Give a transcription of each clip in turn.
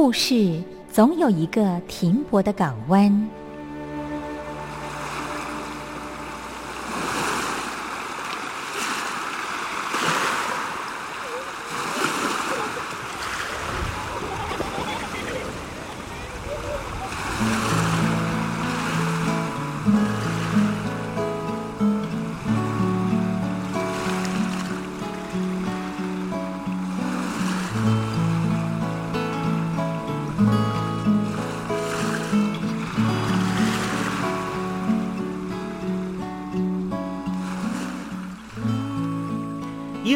故事总有一个停泊的港湾。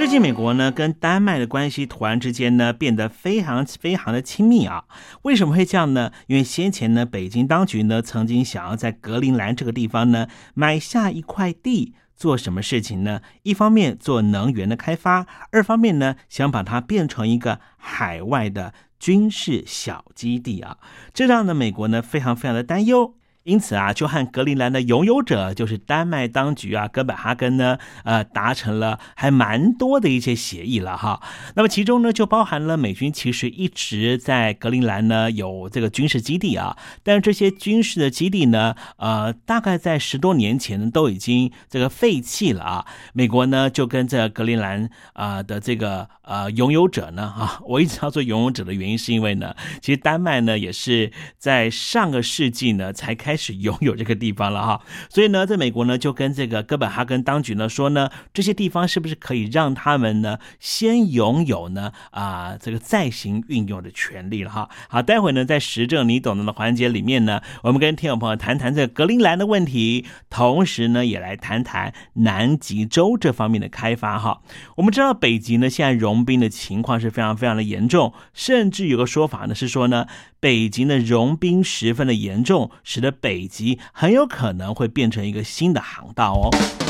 最近美国呢跟丹麦的关系突然之间呢变得非常非常的亲密啊，为什么会这样呢？因为先前呢北京当局呢曾经想要在格陵兰这个地方呢买下一块地，做什么事情呢？一方面做能源的开发，二方面呢想把它变成一个海外的军事小基地啊，这让呢美国呢非常非常的担忧。因此啊，就和格陵兰的拥有者，就是丹麦当局啊，哥本哈根呢，呃，达成了还蛮多的一些协议了哈。那么其中呢，就包含了美军其实一直在格陵兰呢有这个军事基地啊，但是这些军事的基地呢，呃，大概在十多年前都已经这个废弃了啊。美国呢就跟这格陵兰啊的这个呃拥有者呢啊，我一直要做拥有者的原因是因为呢，其实丹麦呢也是在上个世纪呢才开。是拥有这个地方了哈，所以呢，在美国呢，就跟这个哥本哈根当局呢说呢，这些地方是不是可以让他们呢先拥有呢啊这个再行运用的权利了哈？好，待会呢在实证你懂得的环节里面呢，我们跟听众朋友谈谈这个格陵兰的问题，同时呢也来谈谈南极洲这方面的开发哈。我们知道北极呢现在融冰的情况是非常非常的严重，甚至有个说法呢是说呢。北极的融冰十分的严重，使得北极很有可能会变成一个新的航道哦。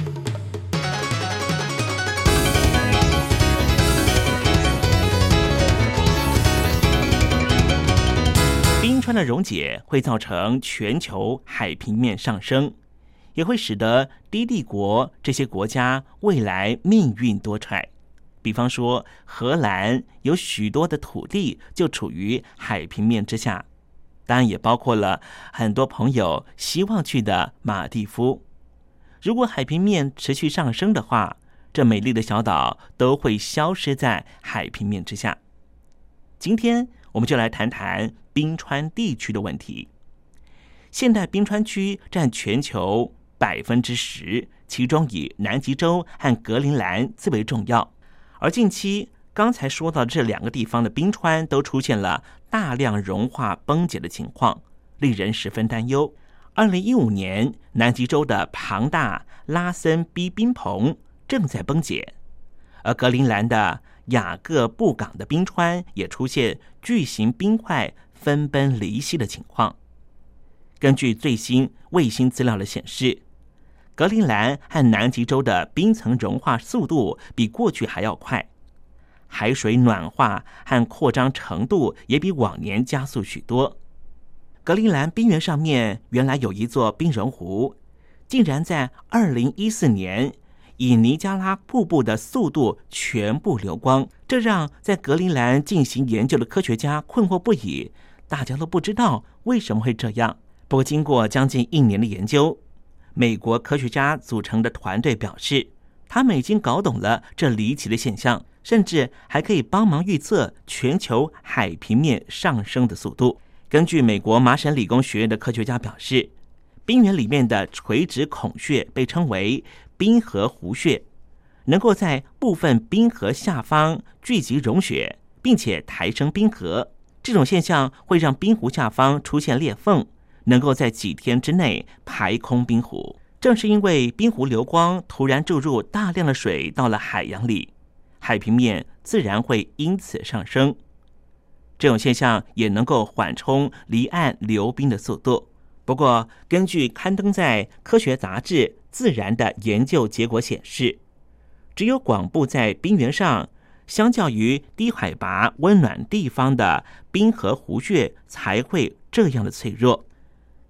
冰川的溶解会造成全球海平面上升。也会使得低地国这些国家未来命运多舛。比方说，荷兰有许多的土地就处于海平面之下，当然也包括了很多朋友希望去的马蒂夫。如果海平面持续上升的话，这美丽的小岛都会消失在海平面之下。今天我们就来谈谈冰川地区的问题。现代冰川区占全球。百分之十，其中以南极洲和格陵兰最为重要。而近期刚才说到这两个地方的冰川都出现了大量融化崩解的情况，令人十分担忧。二零一五年，南极洲的庞大拉森 B 冰棚正在崩解，而格陵兰的雅各布港的冰川也出现巨型冰块分崩离析的情况。根据最新卫星资料的显示。格陵兰和南极洲的冰层融化速度比过去还要快，海水暖化和扩张程度也比往年加速许多。格陵兰冰原上面原来有一座冰融湖，竟然在二零一四年以尼加拉瀑布的速度全部流光，这让在格陵兰进行研究的科学家困惑不已。大家都不知道为什么会这样。不过，经过将近一年的研究。美国科学家组成的团队表示，他们已经搞懂了这离奇的现象，甚至还可以帮忙预测全球海平面上升的速度。根据美国麻省理工学院的科学家表示，冰原里面的垂直孔穴被称为冰河湖穴，能够在部分冰河下方聚集融雪，并且抬升冰河。这种现象会让冰湖下方出现裂缝。能够在几天之内排空冰湖，正是因为冰湖流光突然注入大量的水到了海洋里，海平面自然会因此上升。这种现象也能够缓冲离岸流冰的速度。不过，根据刊登在科学杂志《自然》的研究结果显示，只有广布在冰原上，相较于低海拔温暖地方的冰河湖穴才会这样的脆弱。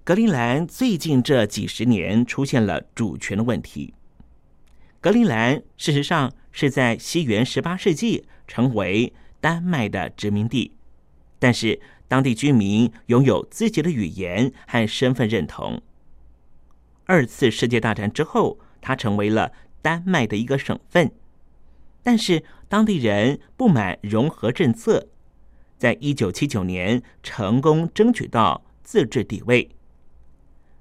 格陵兰最近这几十年出现了主权的问题。格陵兰事实上是在西元十八世纪成为丹麦的殖民地，但是当地居民拥有自己的语言和身份认同。二次世界大战之后，它成为了丹麦的一个省份，但是当地人不满融合政策，在一九七九年成功争取到自治地位。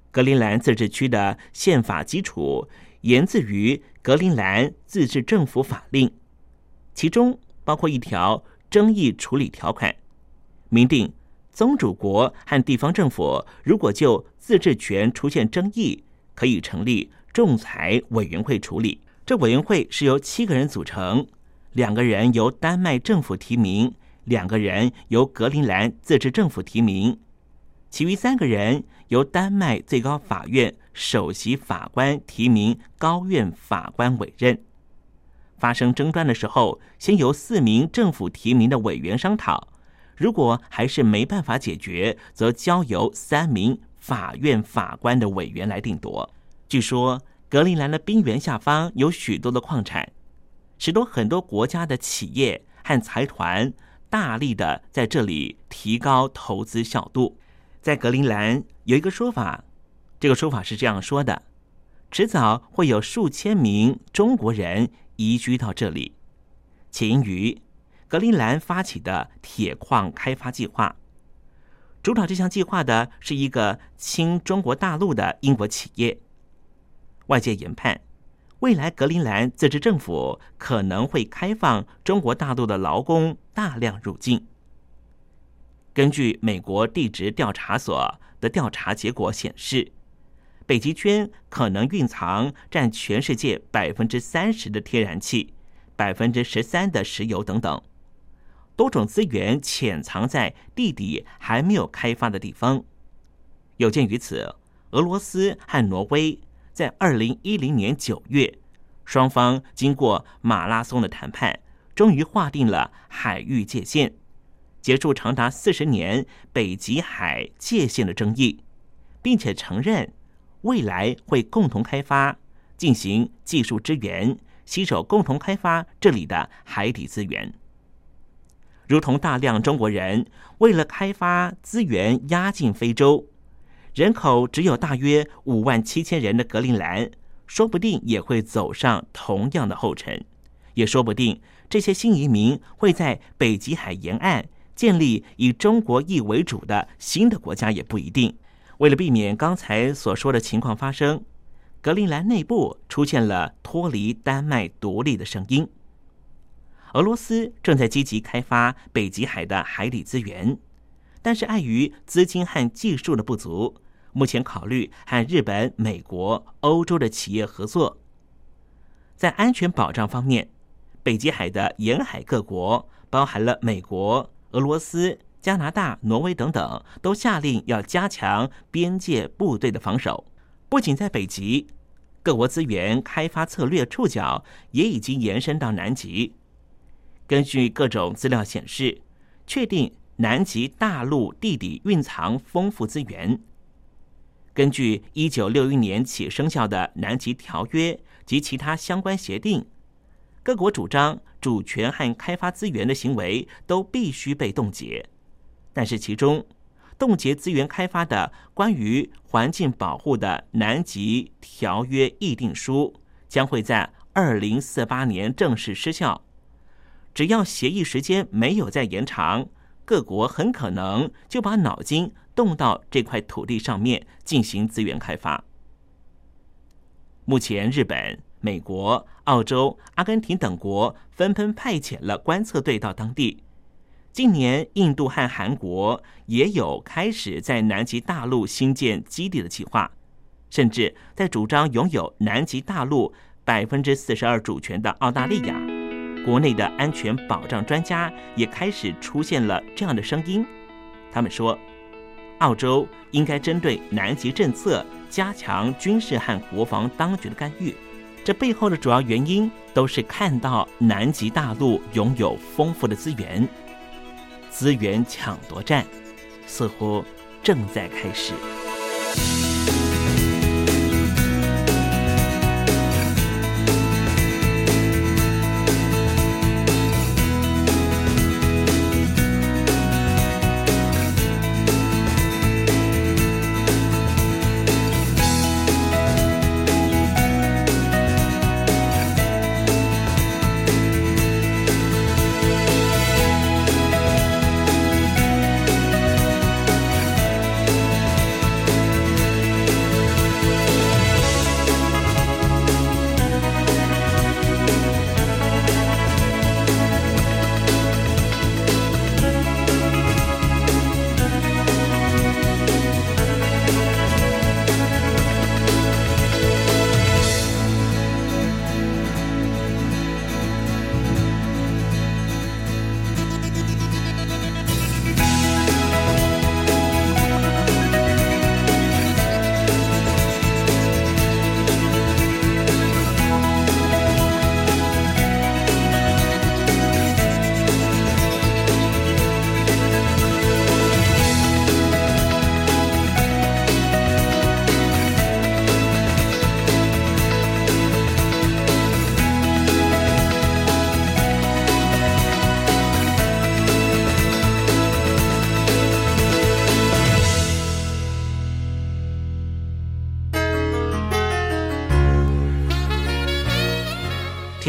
格陵兰自治区的宪法基础源自于《格陵兰自治政府法令》，其中包括一条争议处理条款，明定宗主国和地方政府如果就自治权出现争议，可以成立仲裁委员会处理。这委员会是由七个人组成，两个人由丹麦政府提名，两个人由格陵兰自治政府提名。其余三个人由丹麦最高法院首席法官提名，高院法官委任。发生争端的时候，先由四名政府提名的委员商讨，如果还是没办法解决，则交由三名法院法官的委员来定夺。据说格陵兰的冰原下方有许多的矿产，使得很多国家的企业和财团大力的在这里提高投资效度。在格陵兰有一个说法，这个说法是这样说的：迟早会有数千名中国人移居到这里，起因于格陵兰发起的铁矿开发计划。主导这项计划的是一个亲中国大陆的英国企业。外界研判，未来格陵兰自治政府可能会开放中国大陆的劳工大量入境。根据美国地质调查所的调查结果显示，北极圈可能蕴藏占全世界百分之三十的天然气、百分之十三的石油等等，多种资源潜藏在地底还没有开发的地方。有鉴于此，俄罗斯和挪威。在二零一零年九月，双方经过马拉松的谈判，终于划定了海域界限，结束长达四十年北极海界限的争议，并且承认未来会共同开发、进行技术支援，携手共同开发这里的海底资源。如同大量中国人为了开发资源压进非洲。人口只有大约五万七千人的格陵兰，说不定也会走上同样的后尘，也说不定这些新移民会在北极海沿岸建立以中国裔为主的新的国家，也不一定。为了避免刚才所说的情况发生，格陵兰内部出现了脱离丹麦独立的声音。俄罗斯正在积极开发北极海的海底资源。但是碍于资金和技术的不足，目前考虑和日本、美国、欧洲的企业合作。在安全保障方面，北极海的沿海各国，包含了美国、俄罗斯、加拿大、挪威等等，都下令要加强边界部队的防守。不仅在北极，各国资源开发策略触角也已经延伸到南极。根据各种资料显示，确定。南极大陆地底蕴藏丰富资源。根据一九六一年起生效的南极条约及其他相关协定，各国主张主权和开发资源的行为都必须被冻结。但是，其中冻结资源开发的关于环境保护的南极条约议定书将会在二零四八年正式失效。只要协议时间没有再延长。各国很可能就把脑筋动到这块土地上面进行资源开发。目前，日本、美国、澳洲、阿根廷等国纷纷派遣了观测队到当地。近年，印度和韩国也有开始在南极大陆新建基地的计划，甚至在主张拥有南极大陆百分之四十二主权的澳大利亚。国内的安全保障专家也开始出现了这样的声音，他们说，澳洲应该针对南极政策加强军事和国防当局的干预。这背后的主要原因都是看到南极大陆拥有丰富的资源，资源抢夺战似乎正在开始。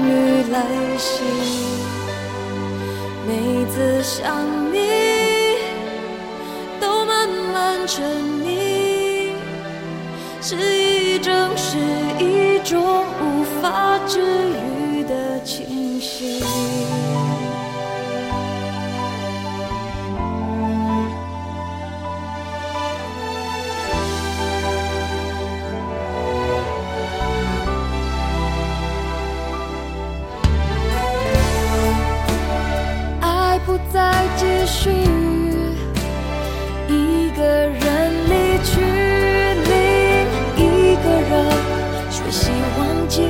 雨来袭。每次想你，都慢慢沉溺，是一种是一种无法治愈的清醒。再继续，一个人离去，另一个人学习忘记，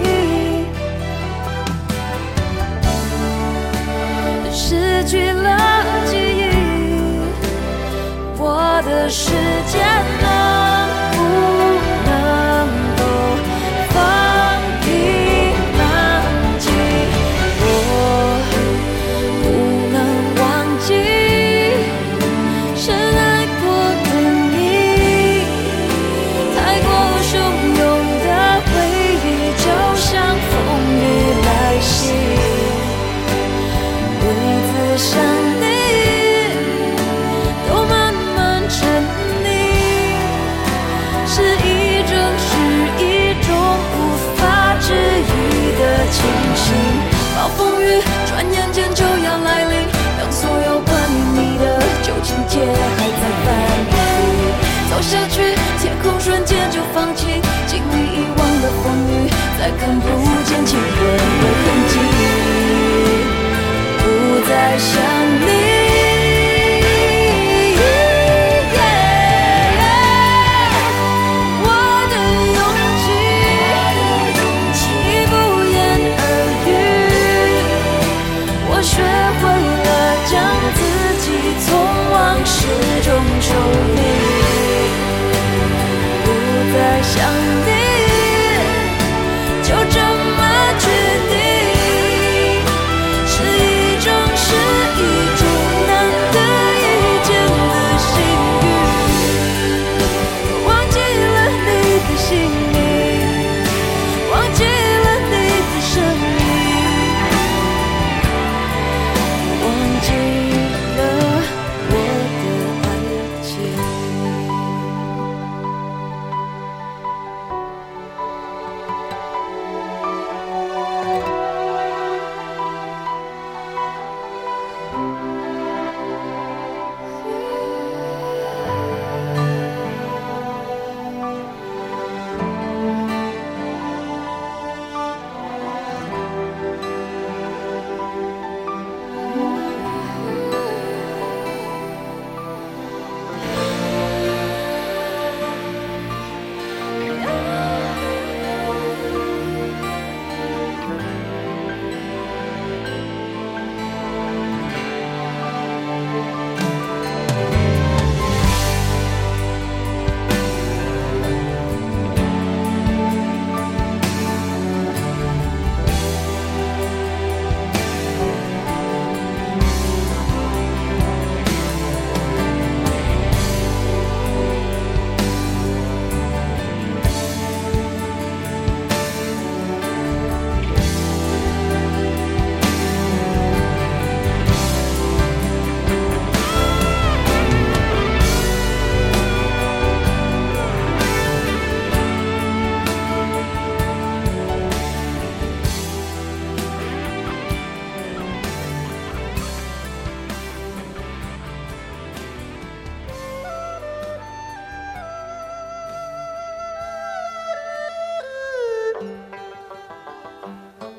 失去了记忆，我的世界。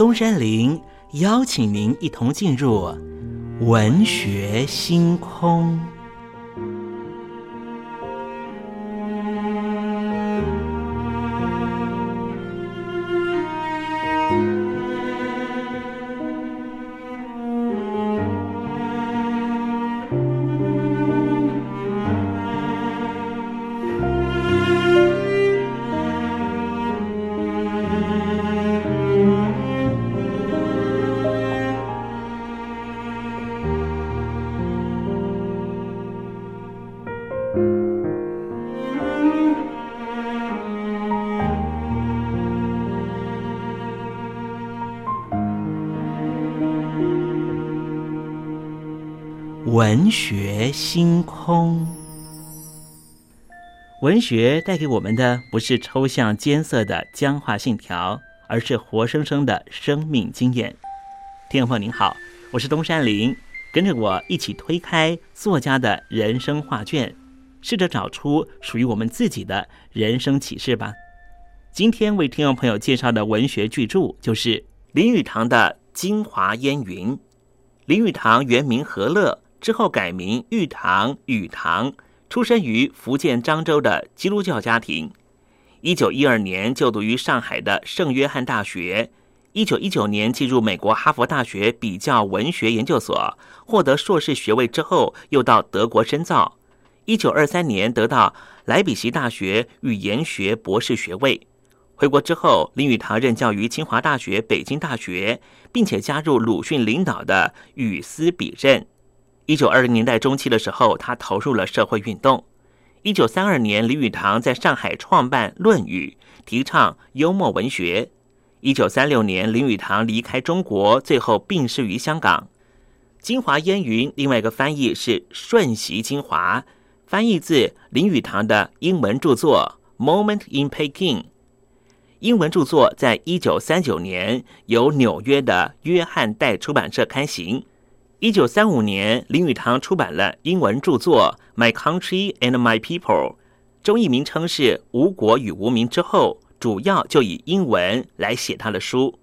东山林邀请您一同进入文学星空。学星空，文学带给我们的不是抽象艰涩的僵化信条，而是活生生的生命经验。听众朋友您好，我是东山林，跟着我一起推开作家的人生画卷，试着找出属于我们自己的人生启示吧。今天为听众朋友介绍的文学巨著就是林语堂的《京华烟云》。林语堂原名何乐，之后改名玉堂、语堂，出生于福建漳州的基督教家庭。一九一二年就读于上海的圣约翰大学。一九一九年进入美国哈佛大学比较文学研究所，获得硕士学位之后，又到德国深造。一九二三年得到莱比锡大学语言学博士学位。回国之后，林语堂任教于清华大学、北京大学，并且加入鲁迅领导的语思笔阵。一九二零年代中期的时候，他投入了社会运动。一九三二年，林语堂在上海创办《论语》，提倡幽默文学。一九三六年，林语堂离开中国，最后病逝于香港。《京华烟云》另外一个翻译是“瞬息精华”，翻译自林语堂的英文著作《Moment in Peking》。英文著作在一九三九年由纽约的约翰代出版社刊行。一九三五年，林语堂出版了英文著作《My Country and My People》，中译名称是《无国与无民》之后。主要就以英文来写他的书，《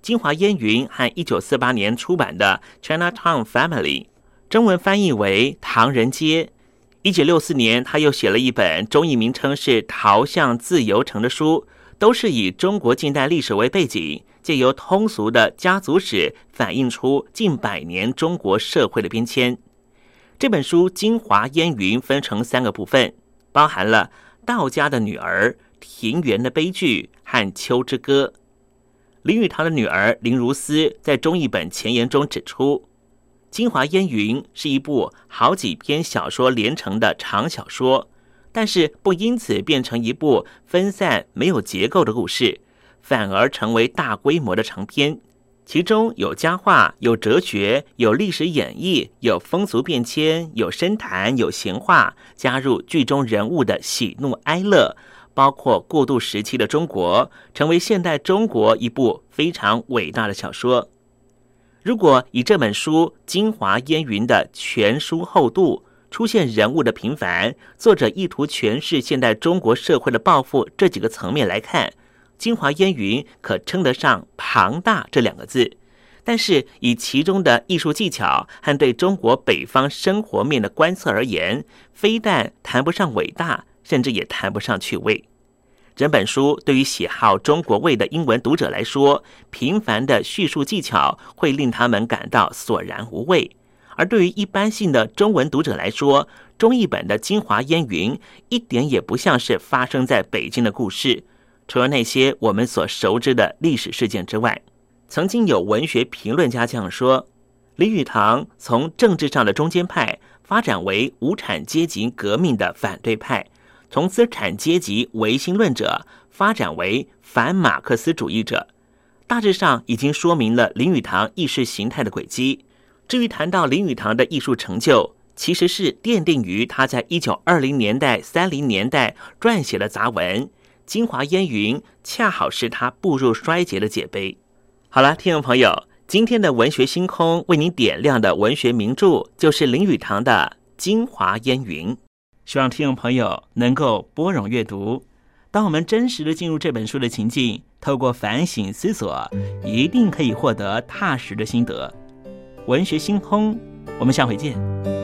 京华烟云》和一九四八年出版的《Chinatown Family》，中文翻译为《唐人街》。一九六四年，他又写了一本中译名称是《逃向自由城》的书，都是以中国近代历史为背景，借由通俗的家族史反映出近百年中国社会的变迁。这本书《京华烟云》分成三个部分，包含了道家的女儿。庭园的悲剧和秋之歌。林语堂的女儿林如思在中译本前言中指出，《京华烟云》是一部好几篇小说连成的长小说，但是不因此变成一部分散没有结构的故事，反而成为大规模的长篇。其中有佳话，有哲学，有历史演绎，有风俗变迁，有深谈，有闲话，加入剧中人物的喜怒哀乐。包括过渡时期的中国，成为现代中国一部非常伟大的小说。如果以这本书《京华烟云》的全书厚度、出现人物的平凡、作者意图诠释现代中国社会的抱负这几个层面来看，《京华烟云》可称得上庞大这两个字。但是以其中的艺术技巧和对中国北方生活面的观测而言，非但谈不上伟大。甚至也谈不上趣味。整本书对于喜好中国味的英文读者来说，平凡的叙述技巧会令他们感到索然无味；而对于一般性的中文读者来说，中译本的《京华烟云》一点也不像是发生在北京的故事。除了那些我们所熟知的历史事件之外，曾经有文学评论家这样说：李语堂从政治上的中间派发展为无产阶级革命的反对派。从资产阶级唯心论者发展为反马克思主义者，大致上已经说明了林语堂意识形态的轨迹。至于谈到林语堂的艺术成就，其实是奠定于他在一九二零年代、三零年代撰写的杂文《京华烟云》，恰好是他步入衰竭的界碑。好了，听众朋友，今天的文学星空为您点亮的文学名著，就是林语堂的《京华烟云》。希望听众朋友能够拨冗阅读。当我们真实的进入这本书的情境，透过反省思索，一定可以获得踏实的心得。文学星空，我们下回见。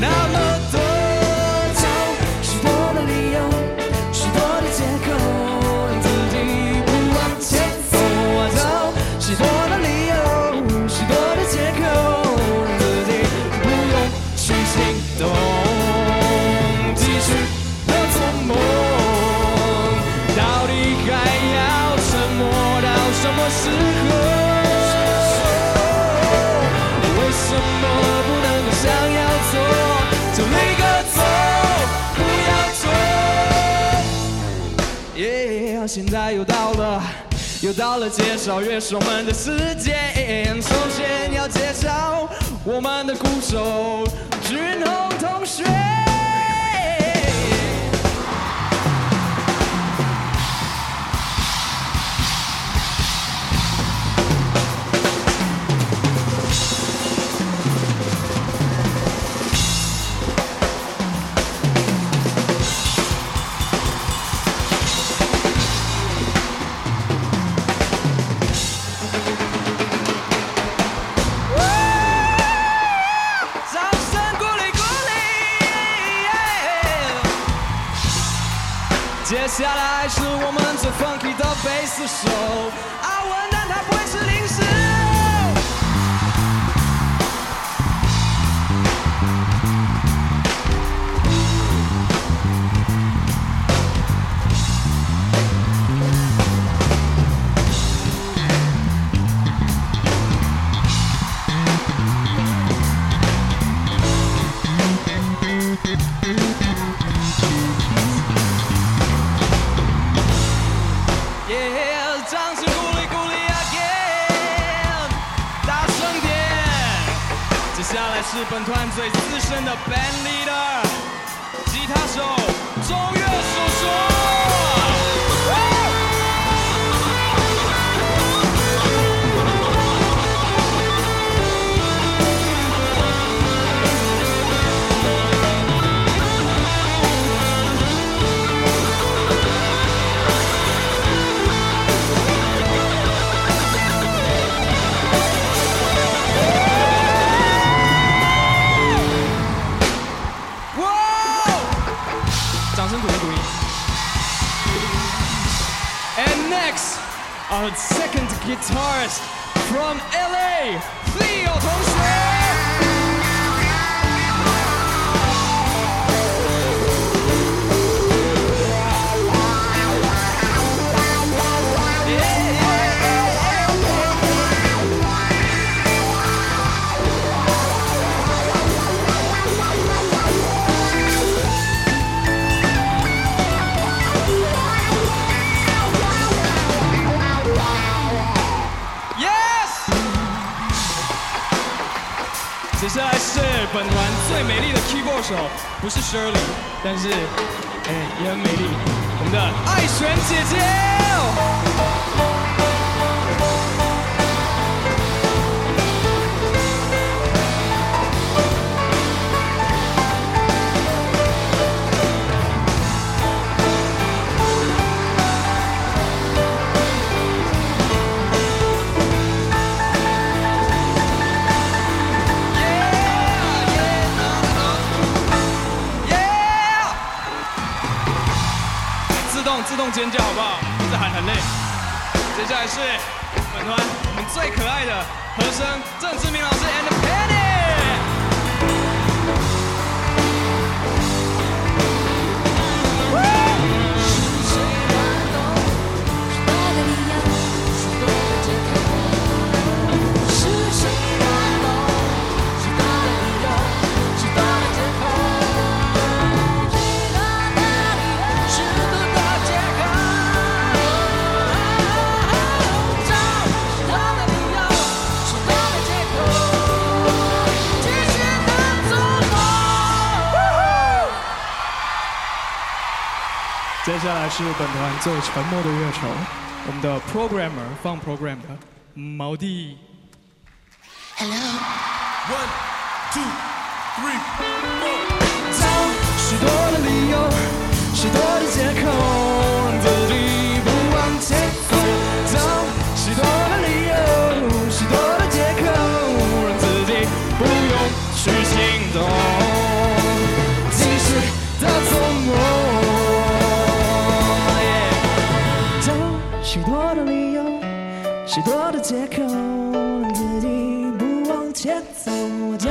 Now look. 又到了，又到了介绍乐手们的时间。首先要介绍我们的鼓手——军红同学。Next, our second guitarist from LA, Theo 同下来是本团最美丽的 keyboard 手，不是 Shirley，但是哎也很美丽，我们的爱璇姐姐。自动尖叫好不好？一直喊很累。接下来是本团我们最可爱的和声郑志明老师 and 是本团最沉默的乐手，我们的 programmer 放 program 的毛弟。Hello. One, two, three, four. 找许多的理由，许多的借口，让自己不往前走。找许多的理由，许多的借口，让自己不用去行动，许多的借口，让自己不往前走。找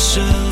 生。